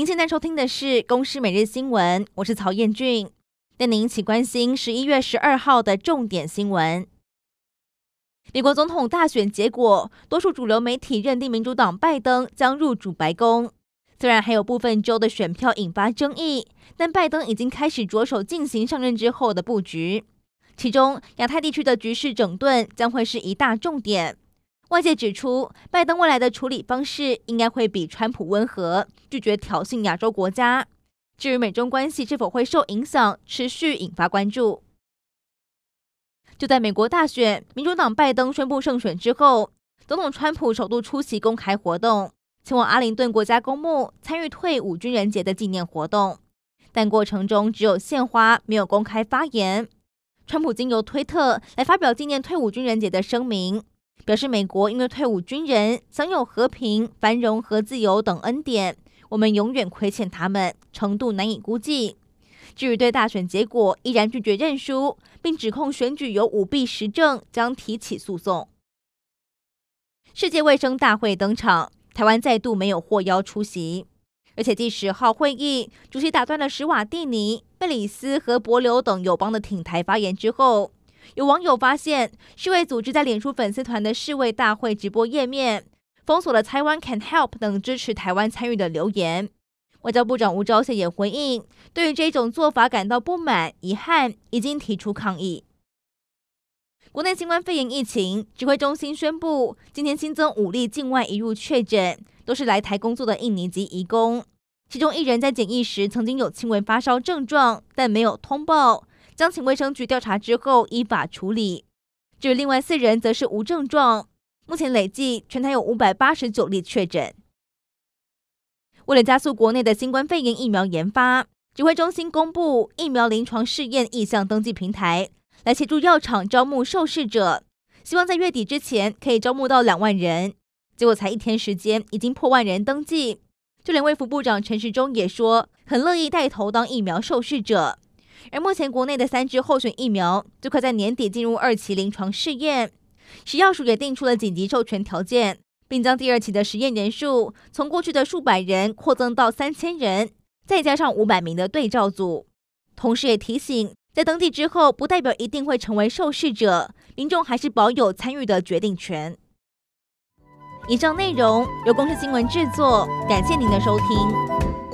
您现在收听的是《公视每日新闻》，我是曹彦俊，带您一起关心十一月十二号的重点新闻。美国总统大选结果，多数主流媒体认定民主党拜登将入主白宫。虽然还有部分州的选票引发争议，但拜登已经开始着手进行上任之后的布局。其中，亚太地区的局势整顿将会是一大重点。外界指出，拜登未来的处理方式应该会比川普温和，拒绝挑衅亚洲国家。至于美中关系是否会受影响，持续引发关注。就在美国大选，民主党拜登宣布胜选之后，总统川普首度出席公开活动。前往阿灵顿国家公墓参与退伍军人节的纪念活动，但过程中只有献花，没有公开发言。川普经由推特来发表纪念退伍军人节的声明，表示美国因为退伍军人享有和平、繁荣和自由等恩典，我们永远亏欠他们，程度难以估计。至于对大选结果依然拒绝认输，并指控选举有舞弊实证，将提起诉讼。世界卫生大会登场。台湾再度没有获邀出席，而且第十号会议主席打断了史瓦蒂尼、贝里斯和帛琉等友邦的挺台发言之后，有网友发现世卫组织在脸书粉丝团的世卫大会直播页面封锁了台湾 Can Help 等支持台湾参与的留言。外交部长吴钊燮也回应，对于这种做法感到不满、遗憾，已经提出抗议。国内新冠肺炎疫情指挥中心宣布，今天新增五例境外移入确诊，都是来台工作的印尼籍移工。其中一人在检疫时曾经有轻微发烧症状，但没有通报，将请卫生局调查之后依法处理。至于另外四人则是无症状。目前累计全台有五百八十九例确诊。为了加速国内的新冠肺炎疫苗研发，指挥中心公布疫苗临床试验意向登记平台。来协助药厂招募受试者，希望在月底之前可以招募到两万人。结果才一天时间，已经破万人登记。就连卫福部长陈时中也说，很乐意带头当疫苗受试者。而目前国内的三支候选疫苗，最快在年底进入二期临床试验。食药署也定出了紧急授权条件，并将第二期的实验人数从过去的数百人扩增到三千人，再加上五百名的对照组。同时也提醒。在登记之后，不代表一定会成为受试者，民众还是保有参与的决定权。以上内容由公司新闻制作，感谢您的收听。